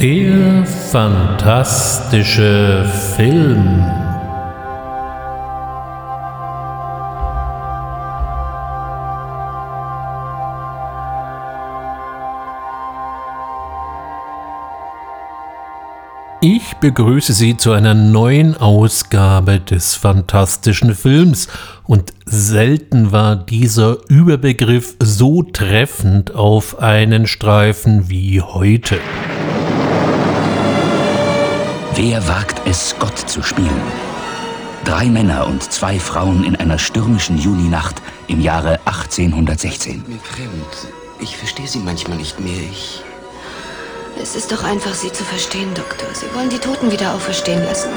Der fantastische Film. Ich begrüße Sie zu einer neuen Ausgabe des fantastischen Films und selten war dieser Überbegriff so treffend auf einen Streifen wie heute. Wer wagt es, Gott zu spielen? Drei Männer und zwei Frauen in einer stürmischen Juninacht im Jahre 1816. Mir fremd. Ich verstehe Sie manchmal nicht mehr. Ich es ist doch einfach, Sie zu verstehen, Doktor. Sie wollen die Toten wieder auferstehen lassen.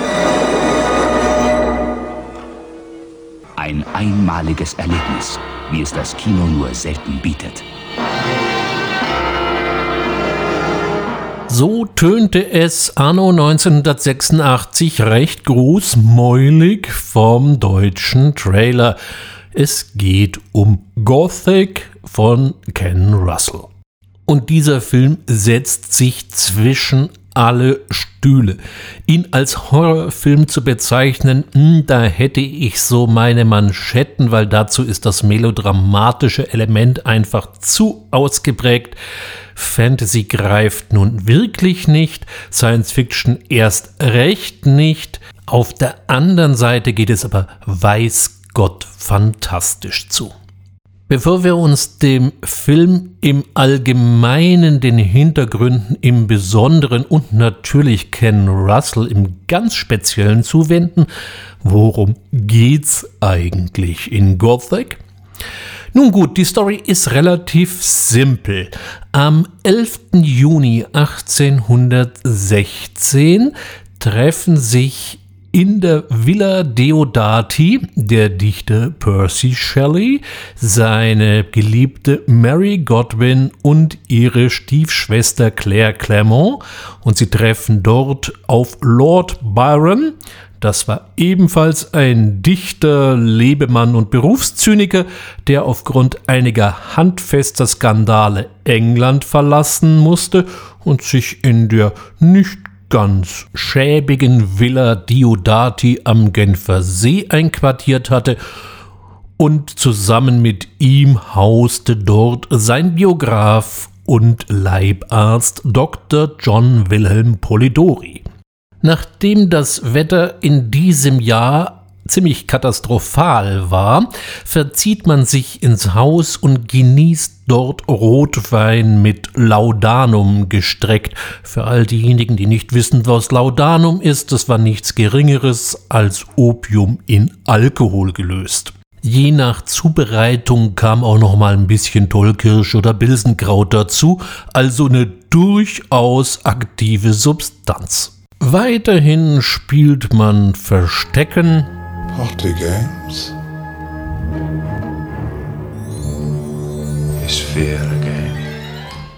Ein einmaliges Erlebnis, wie es das Kino nur selten bietet. So tönte es anno 1986 recht großmäulig vom deutschen Trailer. Es geht um Gothic von Ken Russell. Und dieser Film setzt sich zwischen alle Stühle. Ihn als Horrorfilm zu bezeichnen, hm, da hätte ich so meine Manschetten, weil dazu ist das melodramatische Element einfach zu ausgeprägt. Fantasy greift nun wirklich nicht, Science Fiction erst recht nicht. Auf der anderen Seite geht es aber weiß Gott fantastisch zu. Bevor wir uns dem Film im Allgemeinen, den Hintergründen im Besonderen und natürlich Ken Russell im ganz Speziellen zuwenden, worum geht's eigentlich in Gothic? Nun gut, die Story ist relativ simpel. Am 11. Juni 1816 treffen sich in der Villa Deodati der Dichter Percy Shelley, seine geliebte Mary Godwin und ihre Stiefschwester Claire Clermont und sie treffen dort auf Lord Byron. Das war ebenfalls ein Dichter, Lebemann und Berufszyniker, der aufgrund einiger handfester Skandale England verlassen musste und sich in der nicht ganz schäbigen Villa Diodati am Genfer See einquartiert hatte, und zusammen mit ihm hauste dort sein Biograf und Leibarzt Dr. John Wilhelm Polidori. Nachdem das Wetter in diesem Jahr ziemlich katastrophal war, verzieht man sich ins Haus und genießt dort Rotwein mit Laudanum gestreckt. Für all diejenigen, die nicht wissen, was Laudanum ist, das war nichts Geringeres als Opium in Alkohol gelöst. Je nach Zubereitung kam auch noch mal ein bisschen Tollkirsch oder Bilsenkraut dazu, also eine durchaus aktive Substanz. Weiterhin spielt man Verstecken, Party games.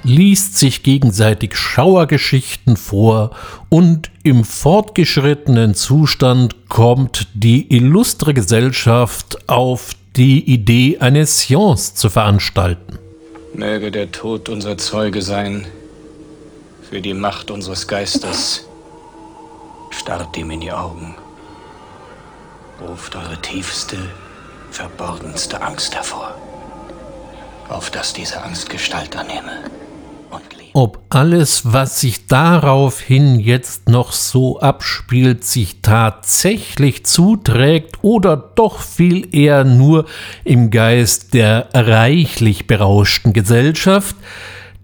Liest sich gegenseitig Schauergeschichten vor und im fortgeschrittenen Zustand kommt die illustre Gesellschaft auf die Idee, eine Science zu veranstalten. Möge der Tod unser Zeuge sein für die Macht unseres Geistes. Starrt ihm in die Augen ruft eure tiefste, verborgenste Angst hervor, auf dass diese Angst Gestalt annehme. Ob alles, was sich daraufhin jetzt noch so abspielt, sich tatsächlich zuträgt oder doch viel eher nur im Geist der reichlich berauschten Gesellschaft,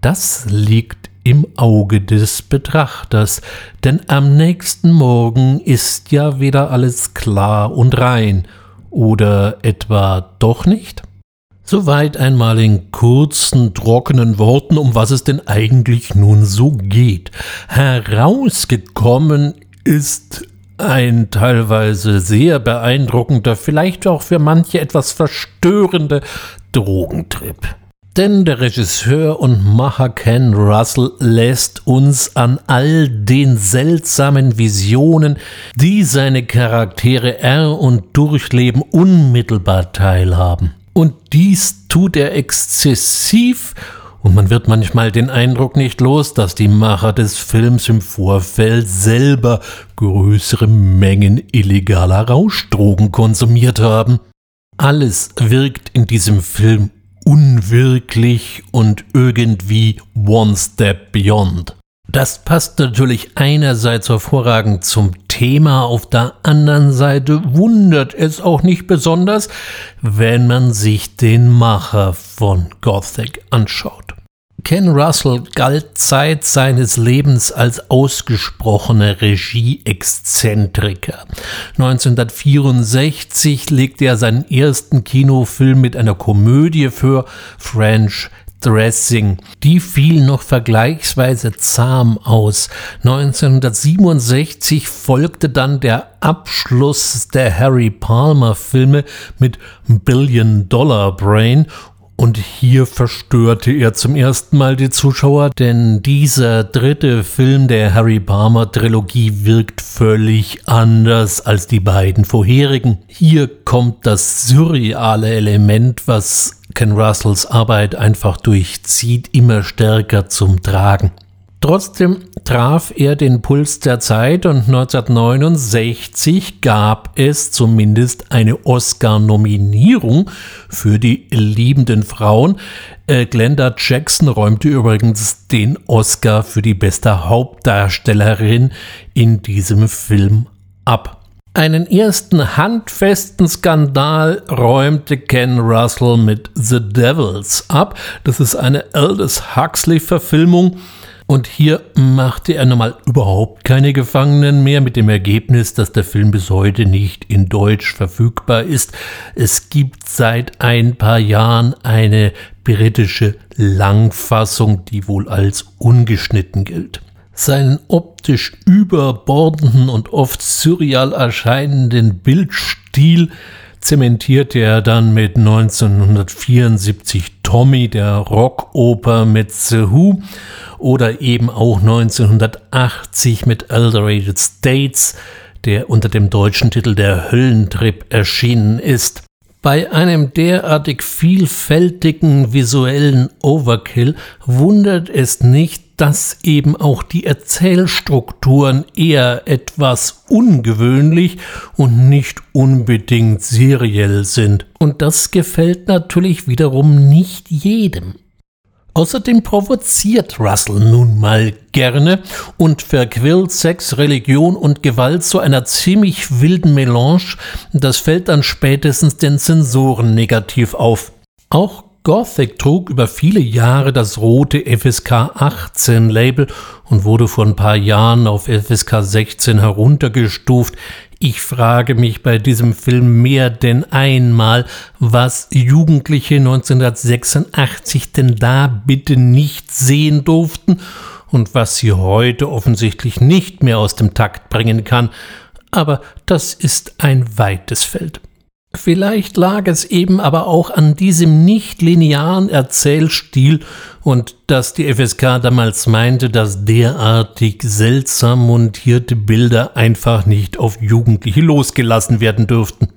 das liegt im Auge des Betrachters, denn am nächsten Morgen ist ja wieder alles klar und rein, oder etwa doch nicht? Soweit einmal in kurzen, trockenen Worten, um was es denn eigentlich nun so geht. Herausgekommen ist ein teilweise sehr beeindruckender, vielleicht auch für manche etwas verstörende Drogentrip. Denn der Regisseur und Macher Ken Russell lässt uns an all den seltsamen Visionen, die seine Charaktere er und durchleben, unmittelbar teilhaben. Und dies tut er exzessiv Und man wird manchmal den Eindruck nicht los, dass die Macher des Films im Vorfeld selber größere Mengen illegaler Rauschdrogen konsumiert haben. Alles wirkt in diesem Film unwirklich und irgendwie one step beyond. Das passt natürlich einerseits hervorragend zum Thema, auf der anderen Seite wundert es auch nicht besonders, wenn man sich den Macher von Gothic anschaut. Ken Russell galt Zeit seines Lebens als ausgesprochener Regie-Exzentriker. 1964 legte er seinen ersten Kinofilm mit einer Komödie für French Dressing. Die fiel noch vergleichsweise zahm aus. 1967 folgte dann der Abschluss der Harry Palmer Filme mit Billion Dollar Brain und hier verstörte er zum ersten Mal die Zuschauer, denn dieser dritte Film der Harry Palmer Trilogie wirkt völlig anders als die beiden vorherigen. Hier kommt das surreale Element, was Ken Russells Arbeit einfach durchzieht, immer stärker zum Tragen. Trotzdem traf er den Puls der Zeit und 1969 gab es zumindest eine Oscar-Nominierung für die liebenden Frauen. Äh, Glenda Jackson räumte übrigens den Oscar für die beste Hauptdarstellerin in diesem Film ab. Einen ersten handfesten Skandal räumte Ken Russell mit The Devils ab. Das ist eine Aldous Huxley-Verfilmung und hier machte er nochmal überhaupt keine Gefangenen mehr, mit dem Ergebnis, dass der Film bis heute nicht in Deutsch verfügbar ist. Es gibt seit ein paar Jahren eine britische Langfassung, die wohl als ungeschnitten gilt. Seinen optisch überbordenden und oft surreal erscheinenden Bildstil zementierte er dann mit 1974 Tommy, der Rockoper mit The Who oder eben auch 1980 mit Elderated States, der unter dem deutschen Titel Der Höllentrip erschienen ist. Bei einem derartig vielfältigen visuellen Overkill wundert es nicht, dass eben auch die Erzählstrukturen eher etwas ungewöhnlich und nicht unbedingt seriell sind. Und das gefällt natürlich wiederum nicht jedem. Außerdem provoziert Russell nun mal gerne und verquillt Sex, Religion und Gewalt zu einer ziemlich wilden Melange. Das fällt dann spätestens den Zensoren negativ auf. Auch Gothic trug über viele Jahre das rote FSK 18 Label und wurde vor ein paar Jahren auf FSK 16 heruntergestuft. Ich frage mich bei diesem Film mehr denn einmal, was Jugendliche 1986 denn da bitte nicht sehen durften und was sie heute offensichtlich nicht mehr aus dem Takt bringen kann. Aber das ist ein weites Feld. Vielleicht lag es eben aber auch an diesem nicht linearen Erzählstil und dass die FSK damals meinte, dass derartig seltsam montierte Bilder einfach nicht auf Jugendliche losgelassen werden dürften.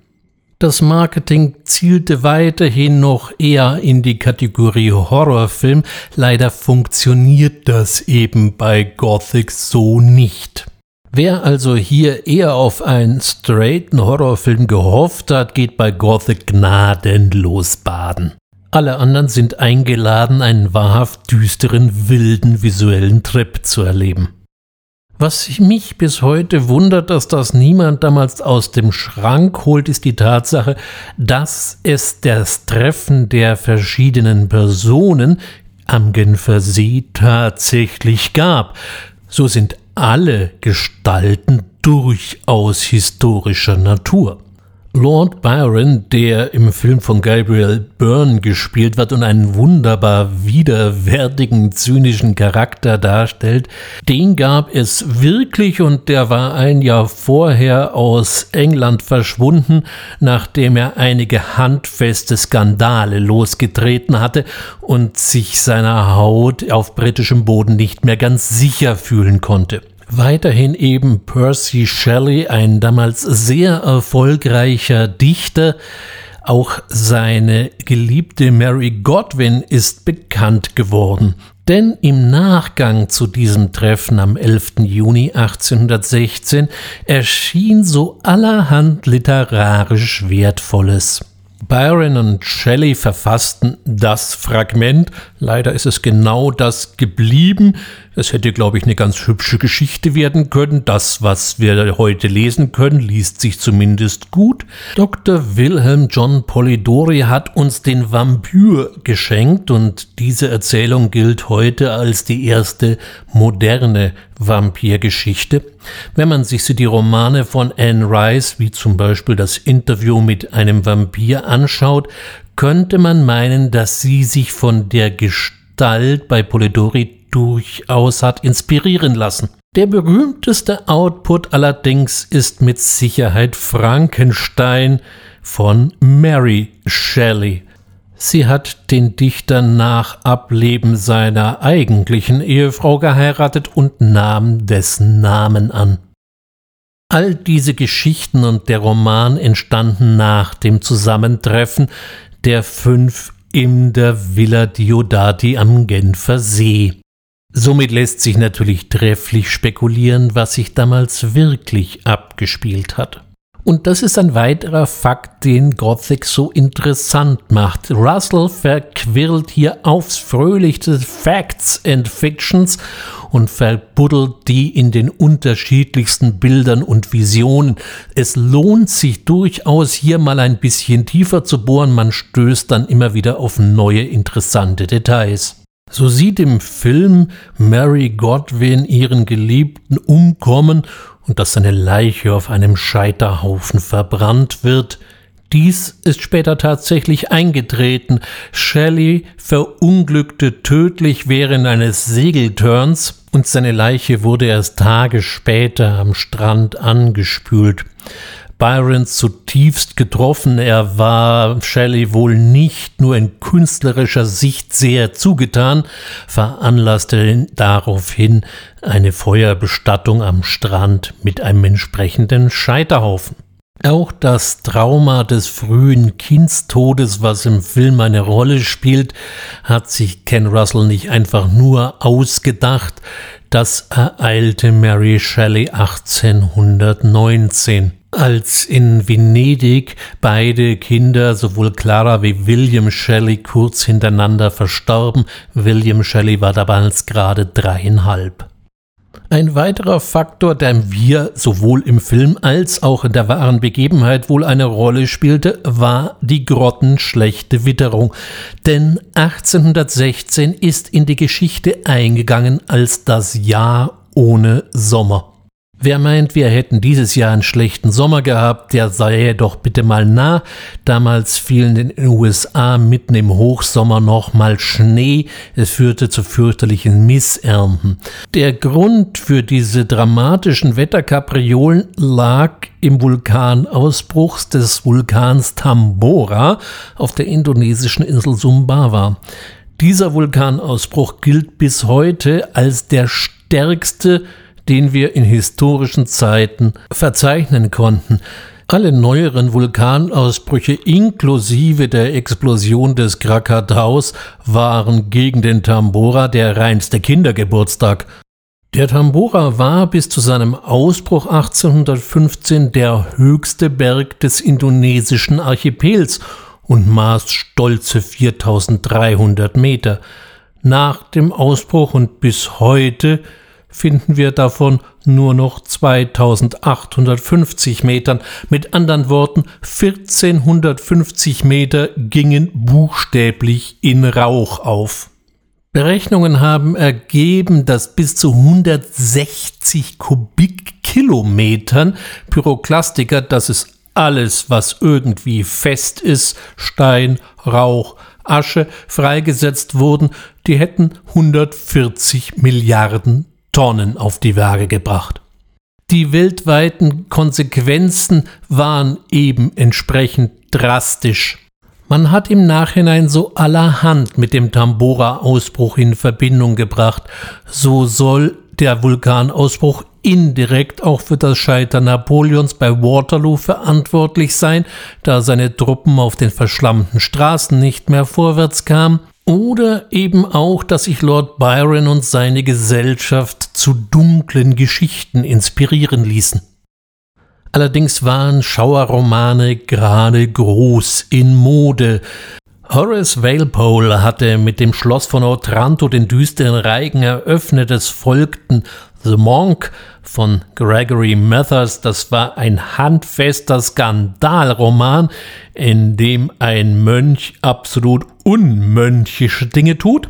Das Marketing zielte weiterhin noch eher in die Kategorie Horrorfilm, leider funktioniert das eben bei Gothic so nicht. Wer also hier eher auf einen straighten Horrorfilm gehofft hat, geht bei Gothic gnadenlos baden. Alle anderen sind eingeladen, einen wahrhaft düsteren, wilden visuellen Trip zu erleben. Was mich bis heute wundert, dass das niemand damals aus dem Schrank holt, ist die Tatsache, dass es das Treffen der verschiedenen Personen am Genfer See tatsächlich gab. So sind alle Gestalten durchaus historischer Natur. Lord Byron, der im Film von Gabriel Byrne gespielt wird und einen wunderbar widerwärtigen, zynischen Charakter darstellt, den gab es wirklich und der war ein Jahr vorher aus England verschwunden, nachdem er einige handfeste Skandale losgetreten hatte und sich seiner Haut auf britischem Boden nicht mehr ganz sicher fühlen konnte. Weiterhin eben Percy Shelley, ein damals sehr erfolgreicher Dichter, Auch seine geliebte Mary Godwin ist bekannt geworden. Denn im Nachgang zu diesem Treffen am 11. Juni 1816 erschien so allerhand literarisch Wertvolles. Byron und Shelley verfassten das Fragment. Leider ist es genau das geblieben. Es hätte, glaube ich, eine ganz hübsche Geschichte werden können. Das, was wir heute lesen können, liest sich zumindest gut. Dr. Wilhelm John Polidori hat uns den Vampyr geschenkt und diese Erzählung gilt heute als die erste moderne Vampirgeschichte. Wenn man sich die Romane von Anne Rice, wie zum Beispiel das Interview mit einem Vampir, anschaut, könnte man meinen, dass sie sich von der Gestalt bei Polidori durchaus hat inspirieren lassen. Der berühmteste Output allerdings ist mit Sicherheit Frankenstein von Mary Shelley. Sie hat den Dichter nach Ableben seiner eigentlichen Ehefrau geheiratet und nahm dessen Namen an. All diese Geschichten und der Roman entstanden nach dem Zusammentreffen der fünf in der Villa Diodati am Genfer See. Somit lässt sich natürlich trefflich spekulieren, was sich damals wirklich abgespielt hat. Und das ist ein weiterer Fakt, den Gothic so interessant macht. Russell verquirlt hier aufs fröhlichste Facts and Fictions und verbuddelt die in den unterschiedlichsten Bildern und Visionen. Es lohnt sich durchaus hier mal ein bisschen tiefer zu bohren, man stößt dann immer wieder auf neue interessante Details. So sieht im Film Mary Godwin ihren Geliebten umkommen und dass seine Leiche auf einem Scheiterhaufen verbrannt wird. Dies ist später tatsächlich eingetreten. Shelley verunglückte tödlich während eines Segelturns und seine Leiche wurde erst Tage später am Strand angespült. Byron zutiefst getroffen. Er war Shelley wohl nicht nur in künstlerischer Sicht sehr zugetan, veranlasste daraufhin eine Feuerbestattung am Strand mit einem entsprechenden Scheiterhaufen. Auch das Trauma des frühen Kindstodes, was im Film eine Rolle spielt, hat sich Ken Russell nicht einfach nur ausgedacht. Das ereilte Mary Shelley 1819 als in Venedig beide Kinder, sowohl Clara wie William Shelley, kurz hintereinander verstorben. William Shelley war damals gerade dreieinhalb. Ein weiterer Faktor, der wir sowohl im Film als auch in der wahren Begebenheit wohl eine Rolle spielte, war die grottenschlechte Witterung. Denn 1816 ist in die Geschichte eingegangen als das Jahr ohne Sommer. Wer meint, wir hätten dieses Jahr einen schlechten Sommer gehabt, der sei doch bitte mal nah. Damals fielen in den USA mitten im Hochsommer noch mal Schnee. Es führte zu fürchterlichen Missernten. Der Grund für diese dramatischen Wetterkapriolen lag im Vulkanausbruch des Vulkans Tambora auf der indonesischen Insel Sumbawa. Dieser Vulkanausbruch gilt bis heute als der stärkste den wir in historischen Zeiten verzeichnen konnten. Alle neueren Vulkanausbrüche inklusive der Explosion des Krakataus waren gegen den Tambora der reinste Kindergeburtstag. Der Tambora war bis zu seinem Ausbruch 1815 der höchste Berg des indonesischen Archipels und maß stolze 4300 Meter. Nach dem Ausbruch und bis heute finden wir davon nur noch 2850 Metern. Mit anderen Worten, 1450 Meter gingen buchstäblich in Rauch auf. Berechnungen haben ergeben, dass bis zu 160 Kubikkilometern Pyroklastiker, das ist alles, was irgendwie fest ist, Stein, Rauch, Asche, freigesetzt wurden, die hätten 140 Milliarden Tonnen auf die Waage gebracht. Die weltweiten Konsequenzen waren eben entsprechend drastisch. Man hat im Nachhinein so allerhand mit dem Tambora-Ausbruch in Verbindung gebracht. So soll der Vulkanausbruch indirekt auch für das Scheitern Napoleons bei Waterloo verantwortlich sein, da seine Truppen auf den verschlammten Straßen nicht mehr vorwärts kamen. Oder eben auch, dass sich Lord Byron und seine Gesellschaft zu dunklen Geschichten inspirieren ließen. Allerdings waren Schauerromane gerade groß in Mode. Horace Walpole hatte mit dem Schloss von Otranto den düsteren Reigen eröffnet. Es folgten The Monk von Gregory Mathers. Das war ein handfester Skandalroman, in dem ein Mönch absolut unmönchische Dinge tut.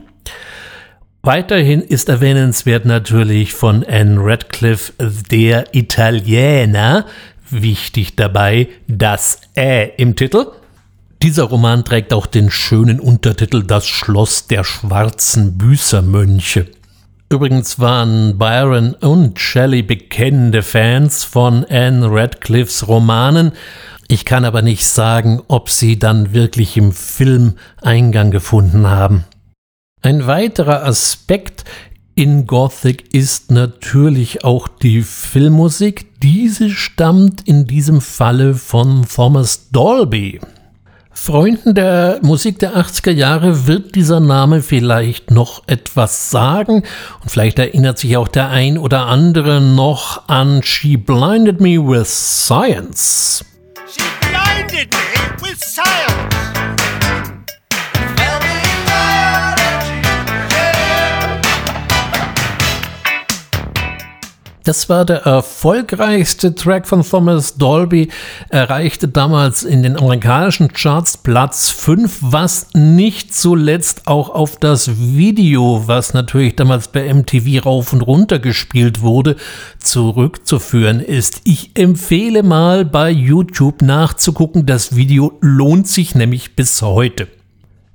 Weiterhin ist erwähnenswert natürlich von Anne Radcliffe der Italiener, Wichtig dabei das Ä im Titel. Dieser Roman trägt auch den schönen Untertitel Das Schloss der schwarzen Büßermönche. Übrigens waren Byron und Shelley bekennende Fans von Anne Radcliffes Romanen. Ich kann aber nicht sagen, ob sie dann wirklich im Film Eingang gefunden haben. Ein weiterer Aspekt in Gothic ist natürlich auch die Filmmusik. Diese stammt in diesem Falle von Thomas Dolby. Freunden der Musik der 80er Jahre wird dieser Name vielleicht noch etwas sagen und vielleicht erinnert sich auch der ein oder andere noch an She Blinded Me with Science. She blinded me with science. Das war der erfolgreichste Track von Thomas Dolby, erreichte damals in den amerikanischen Charts Platz 5, was nicht zuletzt auch auf das Video, was natürlich damals bei MTV rauf und runter gespielt wurde, zurückzuführen ist. Ich empfehle mal bei YouTube nachzugucken, das Video lohnt sich nämlich bis heute.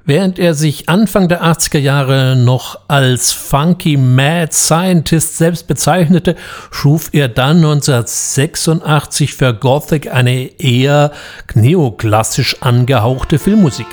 Während er sich Anfang der 80er Jahre noch als Funky Mad Scientist selbst bezeichnete, schuf er dann 1986 für Gothic eine eher neoklassisch angehauchte Filmmusik.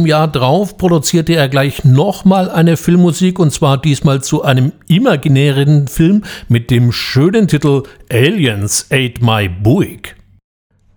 Im Jahr drauf produzierte er gleich nochmal eine Filmmusik und zwar diesmal zu einem imaginären Film mit dem schönen Titel Aliens Ate My Buick.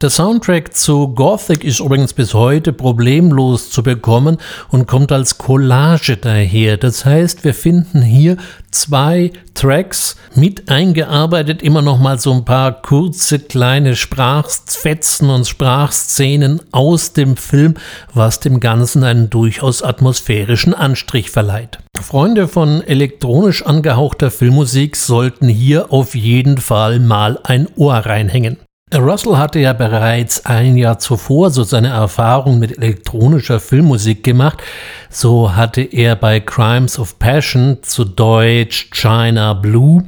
Der Soundtrack zu Gothic ist übrigens bis heute problemlos zu bekommen und kommt als Collage daher. Das heißt, wir finden hier zwei Tracks mit eingearbeitet, immer noch mal so ein paar kurze kleine Sprachfetzen und Sprachszenen aus dem Film, was dem Ganzen einen durchaus atmosphärischen Anstrich verleiht. Freunde von elektronisch angehauchter Filmmusik sollten hier auf jeden Fall mal ein Ohr reinhängen. Russell hatte ja bereits ein Jahr zuvor so seine Erfahrung mit elektronischer Filmmusik gemacht. So hatte er bei Crimes of Passion zu Deutsch China Blue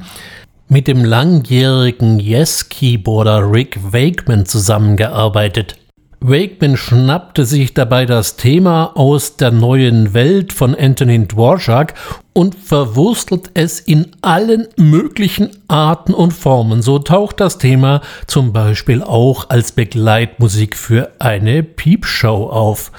mit dem langjährigen Yes-Keyboarder Rick Wakeman zusammengearbeitet. Wakeman schnappte sich dabei das Thema aus der neuen Welt von Antonin Dvorak und verwurstelt es in allen möglichen Arten und Formen. So taucht das Thema zum Beispiel auch als Begleitmusik für eine Piepshow auf.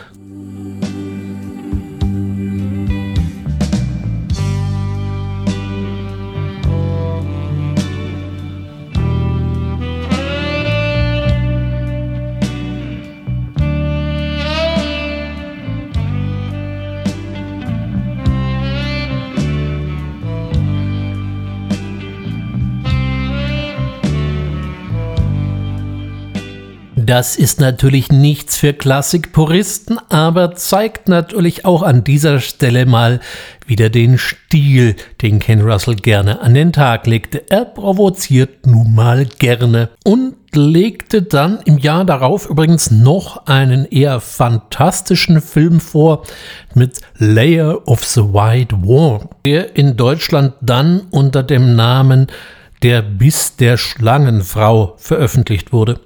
Das ist natürlich nichts für Klassikpuristen, aber zeigt natürlich auch an dieser Stelle mal wieder den Stil, den Ken Russell gerne an den Tag legte. Er provoziert nun mal gerne und legte dann im Jahr darauf übrigens noch einen eher fantastischen Film vor mit Layer of the White War, der in Deutschland dann unter dem Namen Der Biss der Schlangenfrau veröffentlicht wurde.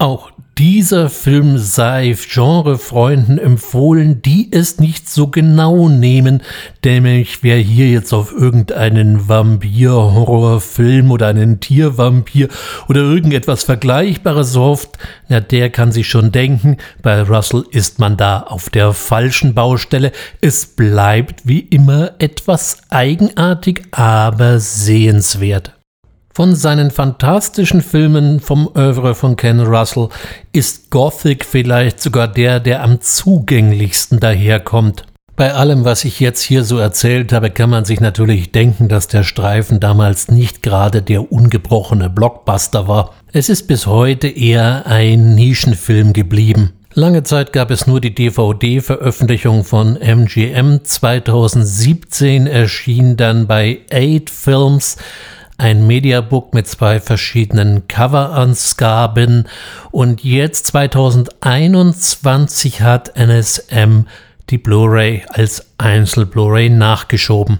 Auch dieser Film sei Genrefreunden empfohlen, die es nicht so genau nehmen, nämlich wer hier jetzt auf irgendeinen Vampir-Horrorfilm oder einen Tiervampir oder irgendetwas Vergleichbares hofft, na der kann sich schon denken, bei Russell ist man da auf der falschen Baustelle. Es bleibt wie immer etwas eigenartig, aber sehenswert. Von seinen fantastischen Filmen vom Oeuvre von Ken Russell ist Gothic vielleicht sogar der, der am zugänglichsten daherkommt. Bei allem, was ich jetzt hier so erzählt habe, kann man sich natürlich denken, dass der Streifen damals nicht gerade der ungebrochene Blockbuster war. Es ist bis heute eher ein Nischenfilm geblieben. Lange Zeit gab es nur die DVD-Veröffentlichung von MGM. 2017 erschien dann bei Eight Films ein Mediabook mit zwei verschiedenen Coverausgaben und jetzt 2021 hat NSM die Blu-ray als Einzel-Blu-ray nachgeschoben.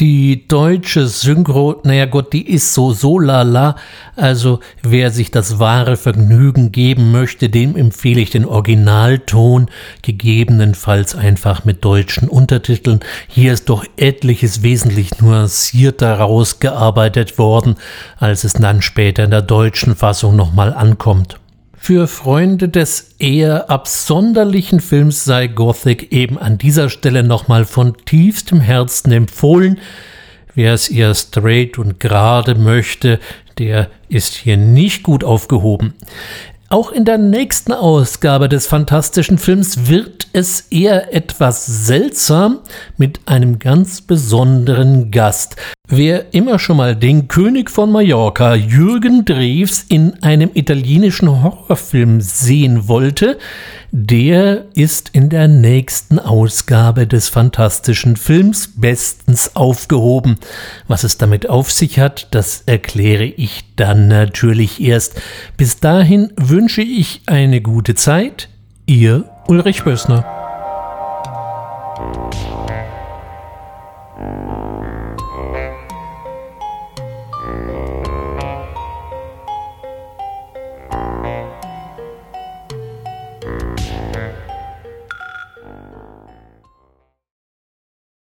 Die deutsche Synchro, naja Gott, die ist so so lala. Also wer sich das wahre Vergnügen geben möchte, dem empfehle ich den Originalton, gegebenenfalls einfach mit deutschen Untertiteln. Hier ist doch etliches wesentlich nuancierter rausgearbeitet worden, als es dann später in der deutschen Fassung nochmal ankommt. Für Freunde des eher absonderlichen Films sei Gothic eben an dieser Stelle nochmal von tiefstem Herzen empfohlen. Wer es eher straight und gerade möchte, der ist hier nicht gut aufgehoben. Auch in der nächsten Ausgabe des fantastischen Films wird es eher etwas seltsam mit einem ganz besonderen Gast. Wer immer schon mal den König von Mallorca, Jürgen Drews, in einem italienischen Horrorfilm sehen wollte, der ist in der nächsten Ausgabe des fantastischen Films bestens aufgehoben. Was es damit auf sich hat, das erkläre ich dann natürlich erst. Bis dahin wünsche ich eine gute Zeit. Ihr Ulrich Bössner.